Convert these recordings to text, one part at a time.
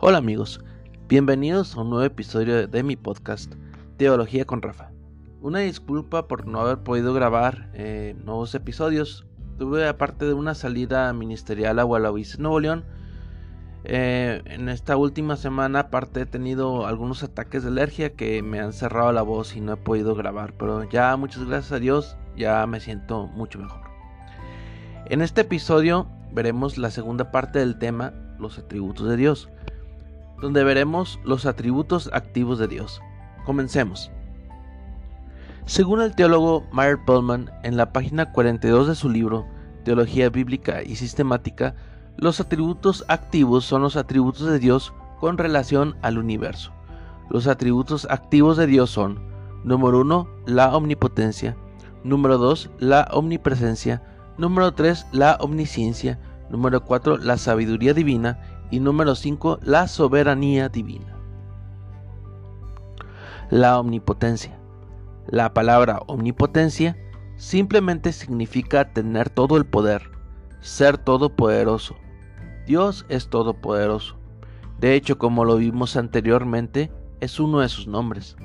Hola amigos, bienvenidos a un nuevo episodio de mi podcast Teología con Rafa. Una disculpa por no haber podido grabar eh, nuevos episodios. Tuve aparte de una salida ministerial a Guadalupe, Nuevo León. Eh, en esta última semana aparte he tenido algunos ataques de alergia que me han cerrado la voz y no he podido grabar. Pero ya muchas gracias a Dios ya me siento mucho mejor. En este episodio veremos la segunda parte del tema los atributos de Dios donde veremos los atributos activos de Dios. Comencemos. Según el teólogo Meyer Pullman, en la página 42 de su libro Teología Bíblica y Sistemática, los atributos activos son los atributos de Dios con relación al universo. Los atributos activos de Dios son, número 1, la omnipotencia, número 2, la omnipresencia, número 3, la omnisciencia, número 4, la sabiduría divina y número 5, la soberanía divina. La omnipotencia. La palabra omnipotencia simplemente significa tener todo el poder, ser todopoderoso. Dios es todopoderoso. De hecho, como lo vimos anteriormente, es uno de sus nombres.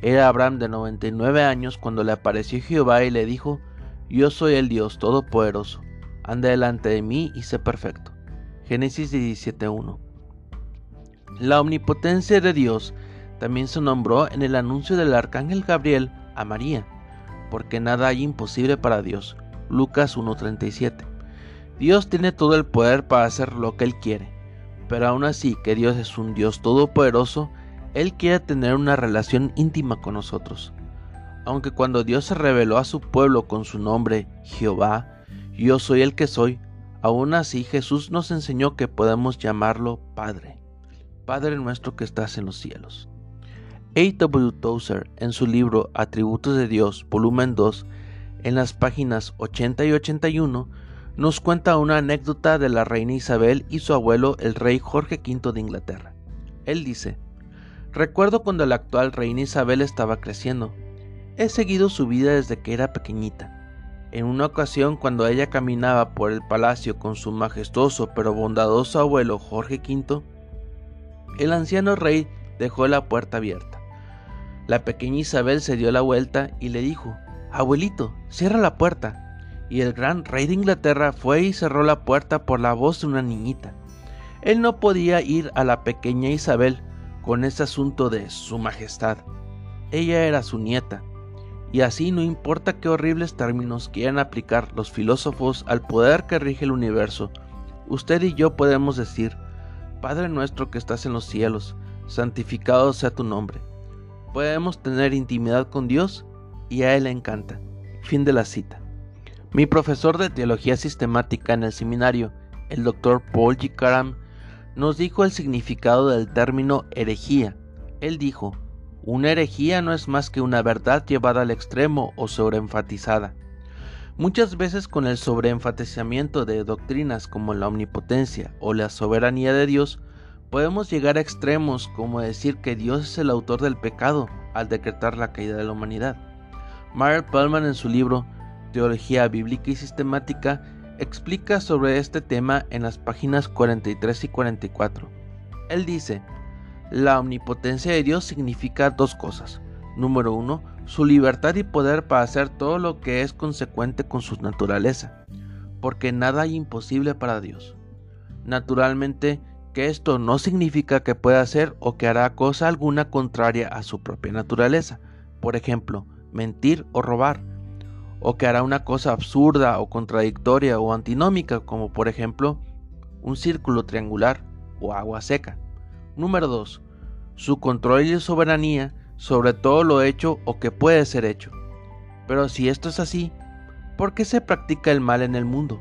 Era Abraham de 99 años cuando le apareció Jehová y le dijo, Yo soy el Dios todopoderoso, anda delante de mí y sé perfecto. Génesis 17.1. La omnipotencia de Dios también se nombró en el anuncio del arcángel Gabriel a María, porque nada hay imposible para Dios. Lucas 1.37. Dios tiene todo el poder para hacer lo que Él quiere, pero aún así que Dios es un Dios todopoderoso, Él quiere tener una relación íntima con nosotros. Aunque cuando Dios se reveló a su pueblo con su nombre, Jehová, yo soy el que soy, Aún así Jesús nos enseñó que podemos llamarlo Padre, Padre nuestro que estás en los cielos. A.W. Tozer, en su libro Atributos de Dios, volumen 2, en las páginas 80 y 81, nos cuenta una anécdota de la reina Isabel y su abuelo, el rey Jorge V de Inglaterra. Él dice, Recuerdo cuando la actual reina Isabel estaba creciendo. He seguido su vida desde que era pequeñita. En una ocasión, cuando ella caminaba por el palacio con su majestuoso pero bondadoso abuelo Jorge V, el anciano rey dejó la puerta abierta. La pequeña Isabel se dio la vuelta y le dijo, Abuelito, cierra la puerta. Y el gran rey de Inglaterra fue y cerró la puerta por la voz de una niñita. Él no podía ir a la pequeña Isabel con ese asunto de su majestad. Ella era su nieta, y así no importa qué horribles términos quieran aplicar los filósofos al poder que rige el universo, usted y yo podemos decir, Padre nuestro que estás en los cielos, santificado sea tu nombre. Podemos tener intimidad con Dios y a Él le encanta. Fin de la cita. Mi profesor de teología sistemática en el seminario, el doctor Paul G. Karam, nos dijo el significado del término herejía. Él dijo, una herejía no es más que una verdad llevada al extremo o sobreenfatizada. Muchas veces con el sobreenfatizamiento de doctrinas como la omnipotencia o la soberanía de Dios, podemos llegar a extremos como decir que Dios es el autor del pecado al decretar la caída de la humanidad. Meyer Pullman en su libro Teología Bíblica y Sistemática explica sobre este tema en las páginas 43 y 44. Él dice, la omnipotencia de Dios significa dos cosas. Número uno, su libertad y poder para hacer todo lo que es consecuente con su naturaleza, porque nada hay imposible para Dios. Naturalmente, que esto no significa que pueda hacer o que hará cosa alguna contraria a su propia naturaleza, por ejemplo, mentir o robar, o que hará una cosa absurda o contradictoria o antinómica, como por ejemplo un círculo triangular o agua seca. Número 2. Su control y soberanía sobre todo lo hecho o que puede ser hecho. Pero si esto es así, ¿por qué se practica el mal en el mundo?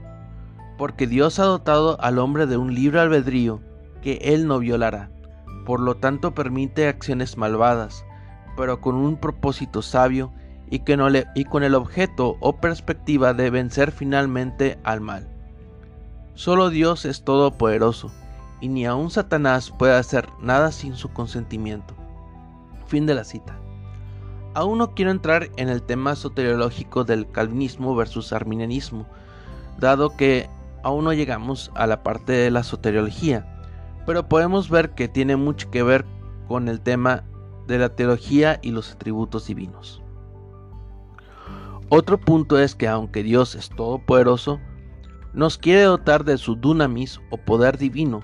Porque Dios ha dotado al hombre de un libre albedrío que él no violará. Por lo tanto permite acciones malvadas, pero con un propósito sabio y, que con el objeto o perspectiva de vencer finalmente al mal. Solo Dios es todopoderoso y ni aun Satanás puede hacer nada sin su consentimiento. Fin de la cita. Aún no quiero entrar en el tema soteriológico del calvinismo versus arminianismo, dado que aún no llegamos a la parte de la soteriología, pero podemos ver que tiene mucho que ver con el tema de la teología y los atributos divinos. Otro punto es que aunque Dios es todopoderoso, nos quiere dotar de su dunamis o poder divino,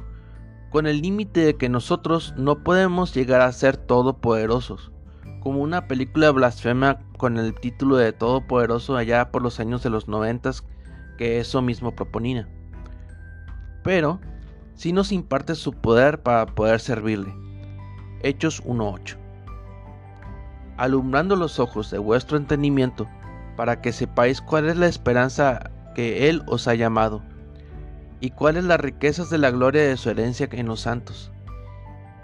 con el límite de que nosotros no podemos llegar a ser todopoderosos, como una película blasfema con el título de Todopoderoso allá por los años de los noventas que eso mismo proponía. Pero si nos imparte su poder para poder servirle. Hechos 1.8. Alumbrando los ojos de vuestro entendimiento, para que sepáis cuál es la esperanza que Él os ha llamado, y cuáles las riquezas de la gloria de su herencia en los santos,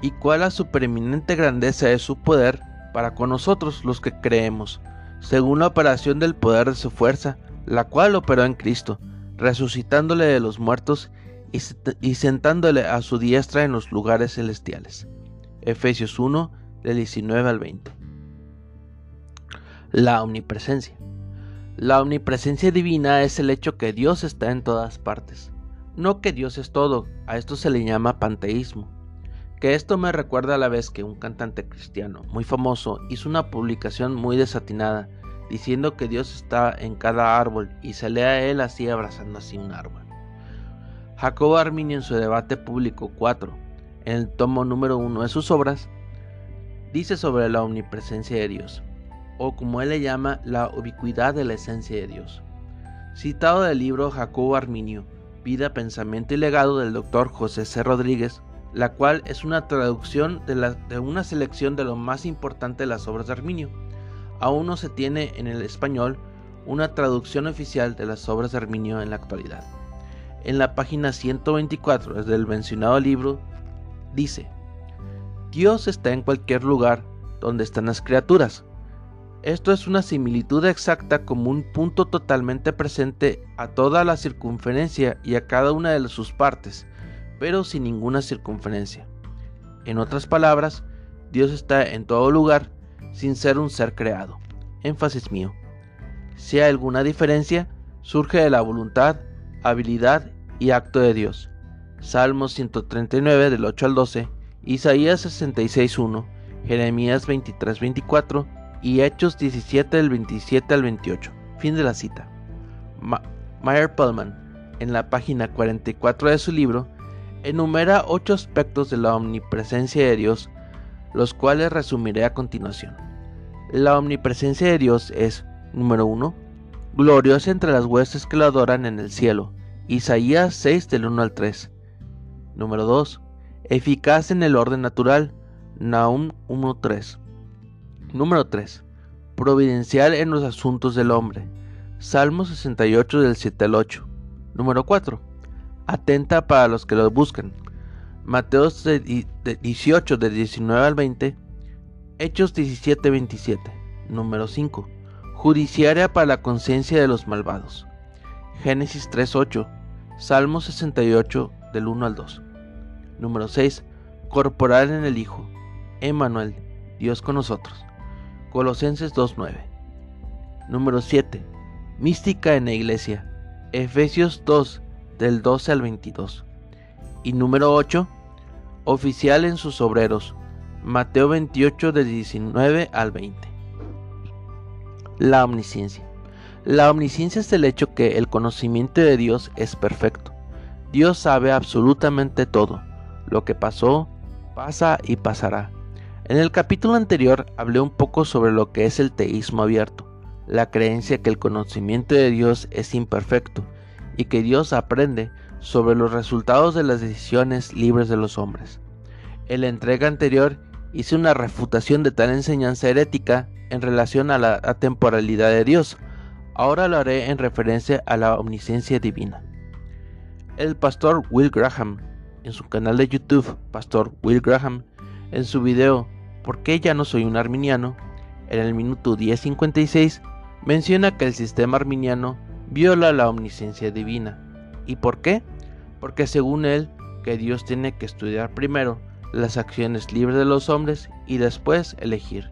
y cuál la supereminente grandeza de su poder para con nosotros los que creemos, según la operación del poder de su fuerza, la cual operó en Cristo, resucitándole de los muertos y sentándole a su diestra en los lugares celestiales. Efesios 1, del 19 al 20. La omnipresencia. La omnipresencia divina es el hecho que Dios está en todas partes, no que Dios es todo, a esto se le llama panteísmo. Que esto me recuerda a la vez que un cantante cristiano muy famoso hizo una publicación muy desatinada, diciendo que Dios está en cada árbol y se lee a él así abrazando así un árbol. Jacobo Arminio en su debate público 4, en el tomo número 1 de sus obras, dice sobre la omnipresencia de Dios, o como él le llama, la ubicuidad de la esencia de Dios. Citado del libro Jacobo Arminio, Vida, Pensamiento y Legado del doctor José C. Rodríguez, la cual es una traducción de, de una selección de lo más importante de las obras de Arminio. Aún no se tiene en el español una traducción oficial de las obras de Arminio en la actualidad en la página 124 del mencionado libro, dice, Dios está en cualquier lugar donde están las criaturas. Esto es una similitud exacta como un punto totalmente presente a toda la circunferencia y a cada una de sus partes, pero sin ninguna circunferencia. En otras palabras, Dios está en todo lugar sin ser un ser creado. Énfasis mío. Si hay alguna diferencia, surge de la voluntad habilidad y acto de Dios. Salmos 139 del 8 al 12, Isaías 66.1, Jeremías 23.24 y Hechos 17 del 27 al 28. Fin de la cita. Meyer Pullman, en la página 44 de su libro, enumera ocho aspectos de la omnipresencia de Dios, los cuales resumiré a continuación. La omnipresencia de Dios es, número 1, gloriosa entre las huestes que lo adoran en el cielo. Isaías 6 del 1 al 3. Número 2. Eficaz en el orden natural. Naum 1.3. Número 3. Providencial en los asuntos del hombre. Salmo 68 del 7 al 8. Número 4. Atenta para los que lo buscan. Mateo 18 del 19 al 20. Hechos 17 27. Número 5 judiciaria para la conciencia de los malvados. Génesis 3.8, Salmo 68 del 1 al 2. Número 6. Corporal en el Hijo. Emmanuel, Dios con nosotros. Colosenses 2.9. Número 7. Mística en la Iglesia. Efesios 2 del 12 al 22. Y número 8. Oficial en sus obreros. Mateo 28 del 19 al 20. La omnisciencia. La omnisciencia es el hecho que el conocimiento de Dios es perfecto. Dios sabe absolutamente todo. Lo que pasó, pasa y pasará. En el capítulo anterior hablé un poco sobre lo que es el teísmo abierto, la creencia que el conocimiento de Dios es imperfecto y que Dios aprende sobre los resultados de las decisiones libres de los hombres. En la entrega anterior hice una refutación de tal enseñanza herética en relación a la temporalidad de Dios. Ahora lo haré en referencia a la omnisciencia divina. El pastor Will Graham, en su canal de YouTube, Pastor Will Graham, en su video ¿Por qué ya no soy un arminiano? en el minuto 10.56, menciona que el sistema arminiano viola la omnisciencia divina. ¿Y por qué? Porque según él, que Dios tiene que estudiar primero las acciones libres de los hombres y después elegir.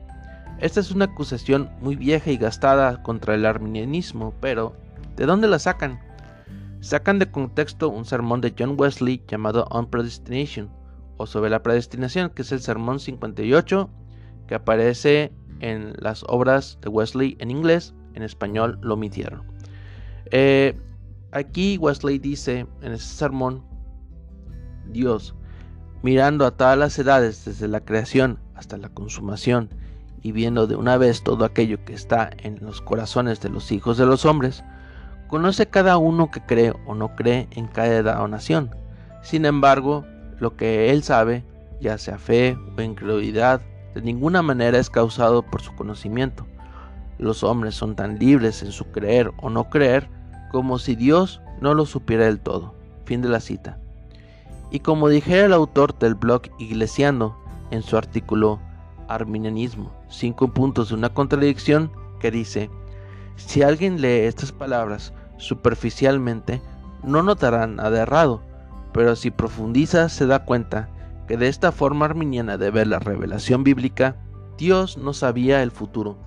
Esta es una acusación muy vieja y gastada contra el arminianismo, pero ¿de dónde la sacan? sacan de contexto un sermón de John Wesley llamado On Predestination o sobre la predestinación, que es el sermón 58 que aparece en las obras de Wesley en inglés, en español lo omitieron. Eh, aquí Wesley dice en ese sermón, Dios, mirando a todas las edades desde la creación hasta la consumación, y viendo de una vez todo aquello que está en los corazones de los hijos de los hombres, conoce cada uno que cree o no cree en cada edad o nación. Sin embargo, lo que él sabe, ya sea fe o incredulidad, de ninguna manera es causado por su conocimiento. Los hombres son tan libres en su creer o no creer como si Dios no lo supiera del todo. Fin de la cita. Y como dijera el autor del blog Iglesiano en su artículo Arminianismo, cinco puntos de una contradicción, que dice, si alguien lee estas palabras superficialmente, no notará nada errado, pero si profundiza se da cuenta que de esta forma arminiana de ver la revelación bíblica, Dios no sabía el futuro.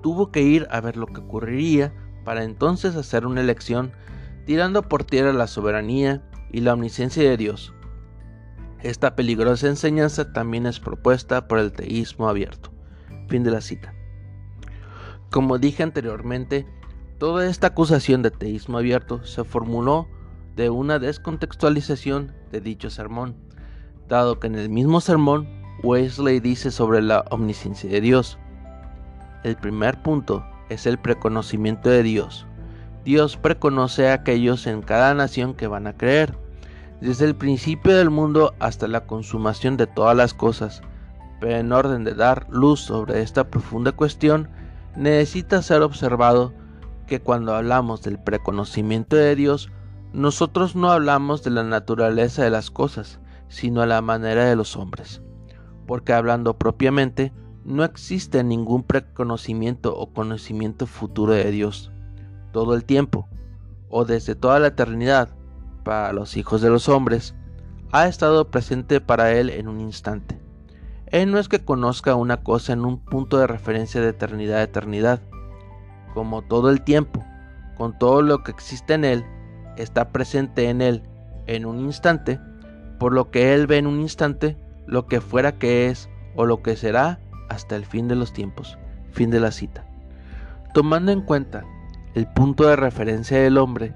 Tuvo que ir a ver lo que ocurriría para entonces hacer una elección tirando por tierra la soberanía y la omnisciencia de Dios. Esta peligrosa enseñanza también es propuesta por el teísmo abierto. Fin de la cita. Como dije anteriormente, toda esta acusación de teísmo abierto se formuló de una descontextualización de dicho sermón, dado que en el mismo sermón Wesley dice sobre la omnisciencia de Dios. El primer punto es el preconocimiento de Dios. Dios preconoce a aquellos en cada nación que van a creer desde el principio del mundo hasta la consumación de todas las cosas. Pero en orden de dar luz sobre esta profunda cuestión, necesita ser observado que cuando hablamos del preconocimiento de Dios, nosotros no hablamos de la naturaleza de las cosas, sino a la manera de los hombres. Porque hablando propiamente, no existe ningún preconocimiento o conocimiento futuro de Dios. Todo el tiempo, o desde toda la eternidad, para los hijos de los hombres, ha estado presente para él en un instante. Él no es que conozca una cosa en un punto de referencia de eternidad a eternidad, como todo el tiempo, con todo lo que existe en él, está presente en él en un instante, por lo que él ve en un instante lo que fuera que es o lo que será hasta el fin de los tiempos. Fin de la cita. Tomando en cuenta el punto de referencia del hombre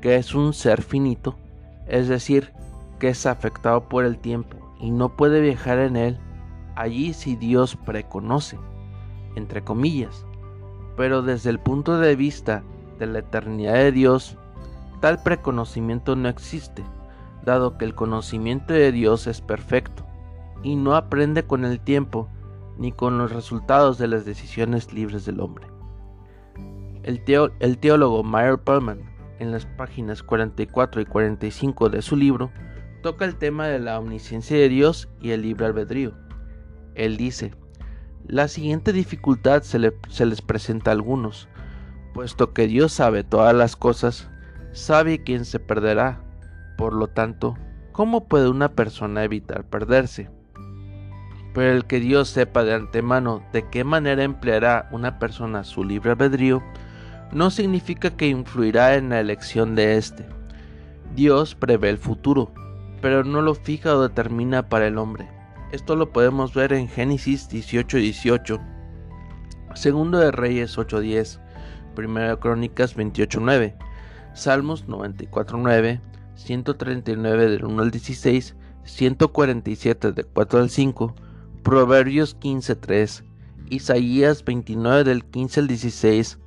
que es un ser finito, es decir, que es afectado por el tiempo y no puede viajar en él, allí si Dios preconoce, entre comillas. Pero desde el punto de vista de la eternidad de Dios, tal preconocimiento no existe, dado que el conocimiento de Dios es perfecto y no aprende con el tiempo ni con los resultados de las decisiones libres del hombre. El, teólogo Meyer Perlman en las páginas 44 y 45 de su libro, toca el tema de la omnisciencia de Dios y el libre albedrío. Él dice, la siguiente dificultad se, les presenta a algunos, puesto que Dios sabe todas las cosas, sabe quién se perderá. Por lo tanto, ¿cómo puede una persona evitar perderse? Pero el que Dios sepa de antemano de qué manera empleará una persona su libre albedrío, no significa que influirá en la elección de éste. Dios prevé el futuro, pero no lo fija o determina para el hombre. Esto lo podemos ver en Génesis 18:18, Segundo de Reyes 8:10, Primera de Crónicas 28:9, Salmos 94:9, 139 del 1 al 16, 147 del 4 al 5, Proverbios 15:3, Isaías 29 del 15 al 16,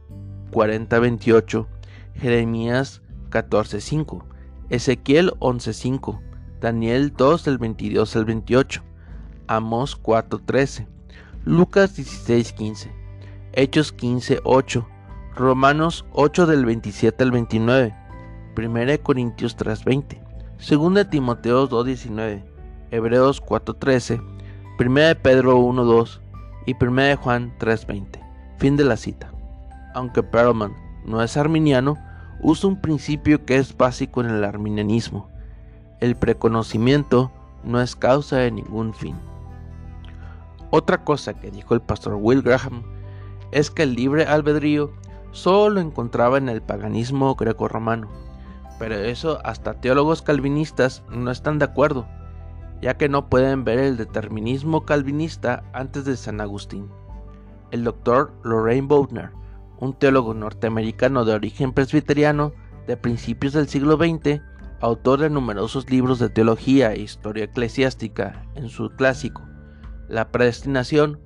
40:28, Jeremías 14:5, Ezequiel 11:5, Daniel 2 del 22 al 28, Amos 4:13, Lucas 16:15, Hechos 15:8, Romanos 8 del 27 al 29, 1 Corintios 3:20, 2 Timoteo 2:19, Hebreos 4:13, 1 Pedro 1:2 y 1 Juan 3:20. Fin de la cita aunque Perlman no es arminiano, usa un principio que es básico en el arminianismo. El preconocimiento no es causa de ningún fin. Otra cosa que dijo el pastor Will Graham es que el libre albedrío solo lo encontraba en el paganismo greco-romano, Pero eso hasta teólogos calvinistas no están de acuerdo, ya que no pueden ver el determinismo calvinista antes de San Agustín. El doctor Lorraine Boutner, un teólogo norteamericano de origen presbiteriano de principios del siglo XX, autor de numerosos libros de teología e historia eclesiástica, en su clásico, La predestinación,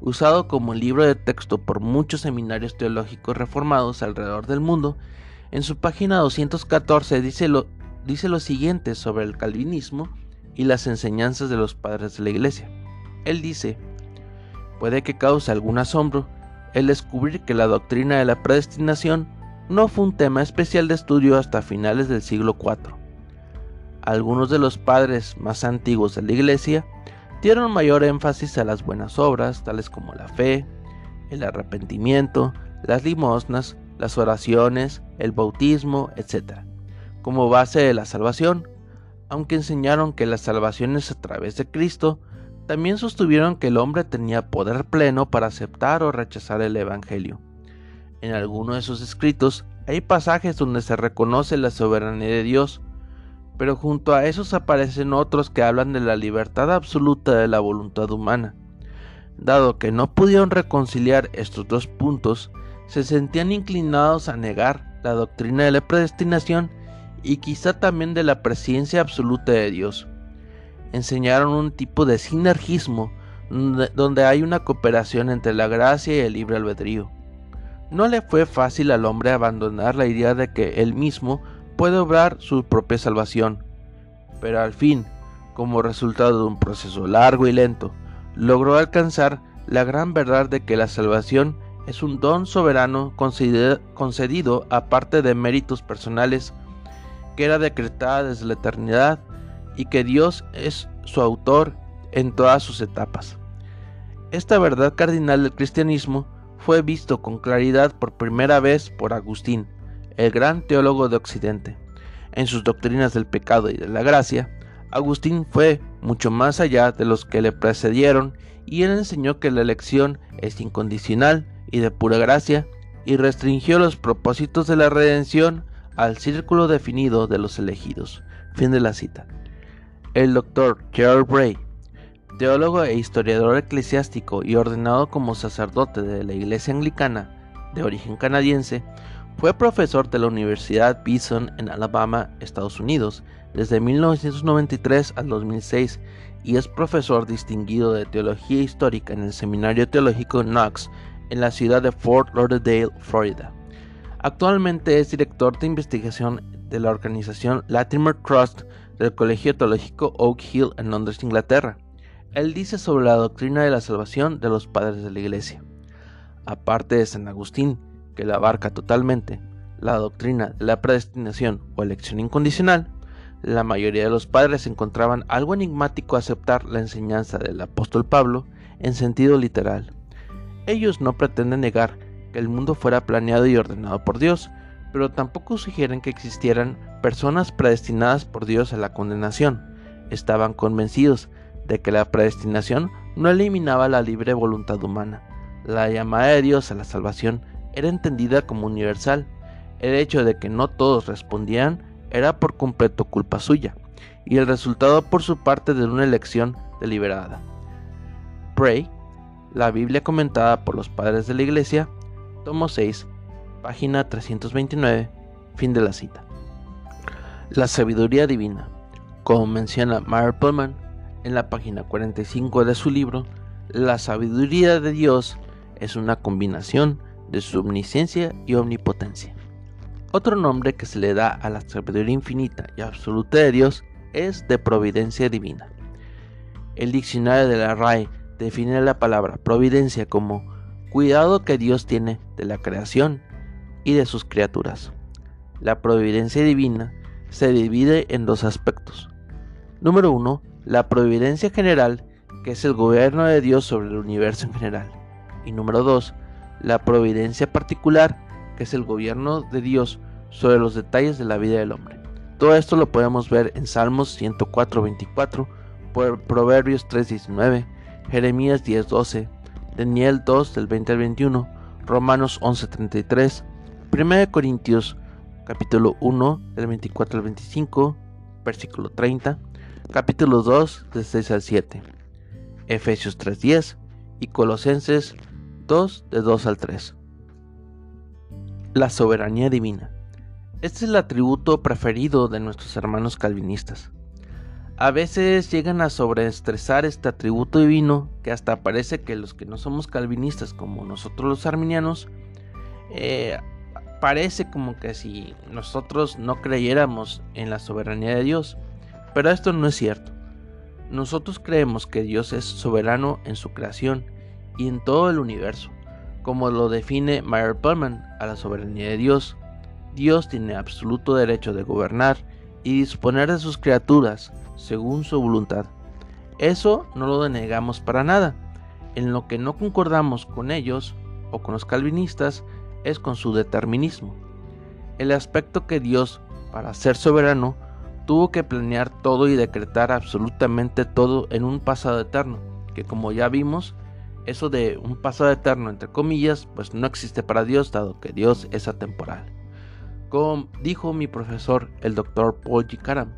usado como libro de texto por muchos seminarios teológicos reformados alrededor del mundo, en su página 214 dice lo, dice lo siguiente sobre el calvinismo y las enseñanzas de los padres de la iglesia. Él dice, puede que cause algún asombro el descubrir que la doctrina de la predestinación no fue un tema especial de estudio hasta finales del siglo IV. Algunos de los padres más antiguos de la Iglesia dieron mayor énfasis a las buenas obras, tales como la fe, el arrepentimiento, las limosnas, las oraciones, el bautismo, etc., como base de la salvación, aunque enseñaron que la salvación es a través de Cristo, también sostuvieron que el hombre tenía poder pleno para aceptar o rechazar el Evangelio. En algunos de sus escritos hay pasajes donde se reconoce la soberanía de Dios, pero junto a esos aparecen otros que hablan de la libertad absoluta de la voluntad humana. Dado que no pudieron reconciliar estos dos puntos, se sentían inclinados a negar la doctrina de la predestinación y quizá también de la presencia absoluta de Dios. Enseñaron un tipo de sinergismo donde hay una cooperación entre la gracia y el libre albedrío. No le fue fácil al hombre abandonar la idea de que él mismo puede obrar su propia salvación, pero al fin, como resultado de un proceso largo y lento, logró alcanzar la gran verdad de que la salvación es un don soberano concedido aparte de méritos personales que era decretada desde la eternidad y que Dios es su autor en todas sus etapas. Esta verdad cardinal del cristianismo fue visto con claridad por primera vez por Agustín, el gran teólogo de Occidente. En sus doctrinas del pecado y de la gracia, Agustín fue mucho más allá de los que le precedieron y él enseñó que la elección es incondicional y de pura gracia y restringió los propósitos de la redención al círculo definido de los elegidos. Fin de la cita. El doctor Gerald Bray teólogo e historiador eclesiástico y ordenado como sacerdote de la Iglesia Anglicana de origen canadiense, fue profesor de la Universidad Bison en Alabama, Estados Unidos, desde 1993 al 2006 y es profesor distinguido de teología histórica en el Seminario Teológico Knox en la ciudad de Fort Lauderdale, Florida. Actualmente es director de investigación de la organización Latimer Trust del Colegio Teológico Oak Hill en Londres, Inglaterra. Él dice sobre la doctrina de la salvación de los padres de la Iglesia. Aparte de San Agustín, que la abarca totalmente, la doctrina de la predestinación o elección incondicional, la mayoría de los padres encontraban algo enigmático aceptar la enseñanza del apóstol Pablo en sentido literal. Ellos no pretenden negar que el mundo fuera planeado y ordenado por Dios, pero tampoco sugieren que existieran personas predestinadas por Dios a la condenación. Estaban convencidos de que la predestinación no eliminaba la libre voluntad humana. La llamada de Dios a la salvación era entendida como universal. El hecho de que no todos respondían era por completo culpa suya, y el resultado por su parte de una elección deliberada. Pray, la Biblia comentada por los padres de la Iglesia, tomo 6, página 329, fin de la cita. La sabiduría divina, como menciona Meyer Pullman, en la página 45 de su libro, la sabiduría de Dios es una combinación de su omnisciencia y omnipotencia. Otro nombre que se le da a la sabiduría infinita y absoluta de Dios es de providencia divina. El diccionario de la RAE define la palabra providencia como cuidado que Dios tiene de la creación y de sus criaturas. La providencia divina se divide en dos aspectos. Número uno, la providencia general, que es el gobierno de Dios sobre el universo en general. Y número 2, la providencia particular, que es el gobierno de Dios sobre los detalles de la vida del hombre. Todo esto lo podemos ver en Salmos 104.24, Proverbios 3.19, Jeremías 10.12, Daniel 2 del 20 al 21, Romanos 11.33, 1 Corintios capítulo 1 del 24 al 25, versículo 30, capítulo 2 del 6 al 7, Efesios 3.10 y Colosenses 2 de 2 al 3. La soberanía divina. Este es el atributo preferido de nuestros hermanos calvinistas. A veces llegan a sobreestresar este atributo divino que hasta parece que los que no somos calvinistas como nosotros los arminianos, eh, parece como que si nosotros no creyéramos en la soberanía de Dios. Pero esto no es cierto. Nosotros creemos que Dios es soberano en su creación y en todo el universo, como lo define Meyer Pullman a la soberanía de Dios. Dios tiene absoluto derecho de gobernar y disponer de sus criaturas según su voluntad. Eso no lo denegamos para nada. En lo que no concordamos con ellos o con los calvinistas es con su determinismo. El aspecto que Dios, para ser soberano, tuvo que planear todo y decretar absolutamente todo en un pasado eterno, que como ya vimos, eso de un pasado eterno entre comillas, pues no existe para Dios, dado que Dios es atemporal. Como dijo mi profesor, el doctor Paul G. Karam,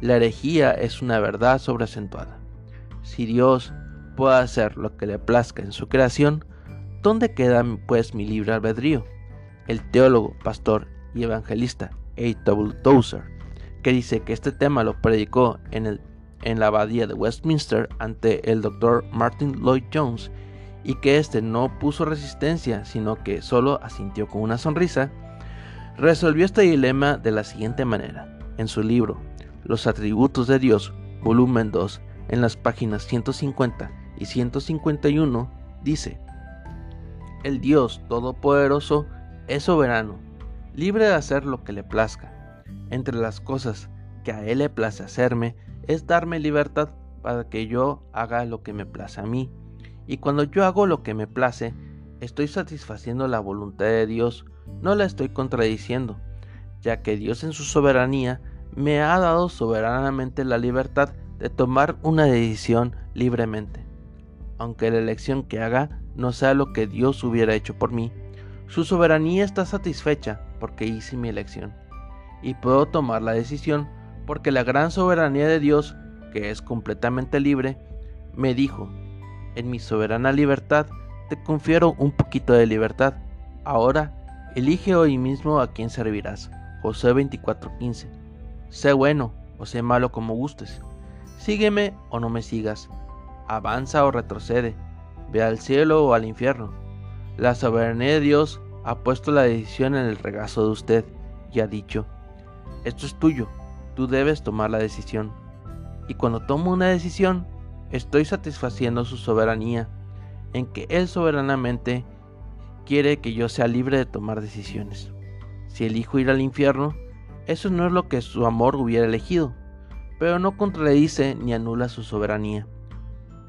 la herejía es una verdad sobreacentuada. Si Dios puede hacer lo que le plazca en su creación, ¿dónde queda pues mi libre albedrío? El teólogo, pastor y evangelista A. W. Tozer, que dice que este tema lo predicó en, el, en la abadía de Westminster ante el doctor Martin Lloyd Jones y que éste no puso resistencia, sino que solo asintió con una sonrisa, resolvió este dilema de la siguiente manera. En su libro los atributos de Dios, volumen 2, en las páginas 150 y 151, dice, El Dios Todopoderoso es soberano, libre de hacer lo que le plazca. Entre las cosas que a Él le place hacerme es darme libertad para que yo haga lo que me place a mí. Y cuando yo hago lo que me place, estoy satisfaciendo la voluntad de Dios, no la estoy contradiciendo, ya que Dios en su soberanía me ha dado soberanamente la libertad de tomar una decisión libremente. Aunque la elección que haga no sea lo que Dios hubiera hecho por mí, su soberanía está satisfecha porque hice mi elección. Y puedo tomar la decisión porque la gran soberanía de Dios, que es completamente libre, me dijo, en mi soberana libertad te confiero un poquito de libertad. Ahora, elige hoy mismo a quién servirás. José 24:15 Sé bueno o sé malo como gustes. Sígueme o no me sigas. Avanza o retrocede. Ve al cielo o al infierno. La soberanía de Dios ha puesto la decisión en el regazo de usted y ha dicho, esto es tuyo, tú debes tomar la decisión. Y cuando tomo una decisión, estoy satisfaciendo su soberanía, en que Él soberanamente quiere que yo sea libre de tomar decisiones. Si elijo ir al infierno, eso no es lo que su amor hubiera elegido, pero no contradice ni anula su soberanía.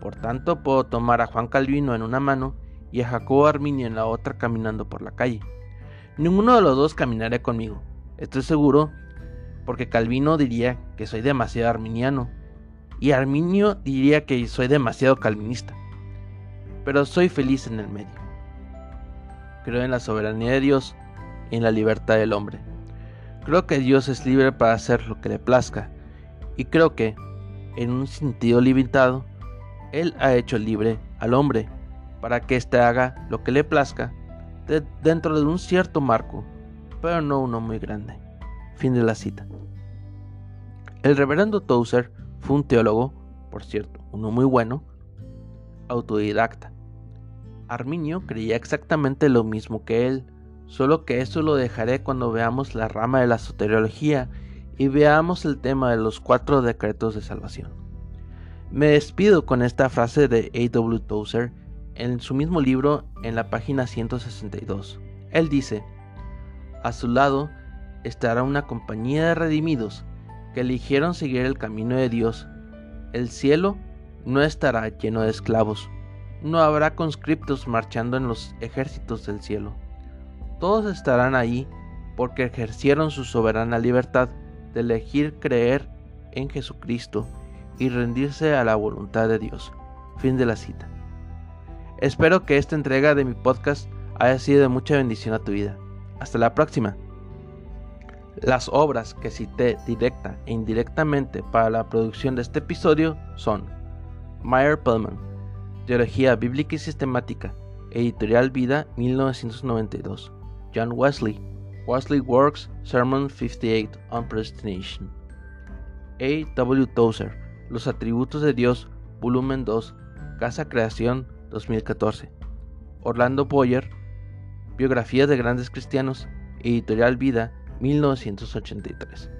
Por tanto, puedo tomar a Juan Calvino en una mano y a Jacobo Arminio en la otra caminando por la calle. Ninguno de los dos caminará conmigo, estoy seguro, porque Calvino diría que soy demasiado arminiano y Arminio diría que soy demasiado calvinista. Pero soy feliz en el medio. Creo en la soberanía de Dios y en la libertad del hombre. Creo que Dios es libre para hacer lo que le plazca y creo que, en un sentido limitado, Él ha hecho libre al hombre para que éste haga lo que le plazca dentro de un cierto marco, pero no uno muy grande. Fin de la cita. El reverendo Tozer fue un teólogo, por cierto, uno muy bueno, autodidacta. Arminio creía exactamente lo mismo que él, solo que eso lo dejaré cuando veamos la rama de la soteriología y veamos el tema de los cuatro decretos de salvación. Me despido con esta frase de A.W. Tozer en su mismo libro en la página 162. Él dice, a su lado estará una compañía de redimidos que eligieron seguir el camino de Dios. El cielo no estará lleno de esclavos, no habrá conscriptos marchando en los ejércitos del cielo todos estarán ahí porque ejercieron su soberana libertad de elegir creer en Jesucristo y rendirse a la voluntad de Dios. Fin de la cita. Espero que esta entrega de mi podcast haya sido de mucha bendición a tu vida. Hasta la próxima. Las obras que cité directa e indirectamente para la producción de este episodio son Meyer Pellman, Teología Bíblica y Sistemática, Editorial Vida 1992, John Wesley, Wesley Works Sermon 58 on Predestination, A. W. Tozer, Los Atributos de Dios, Volumen 2, Casa Creación 2014, Orlando Boyer, Biografía de Grandes Cristianos, Editorial Vida 1983.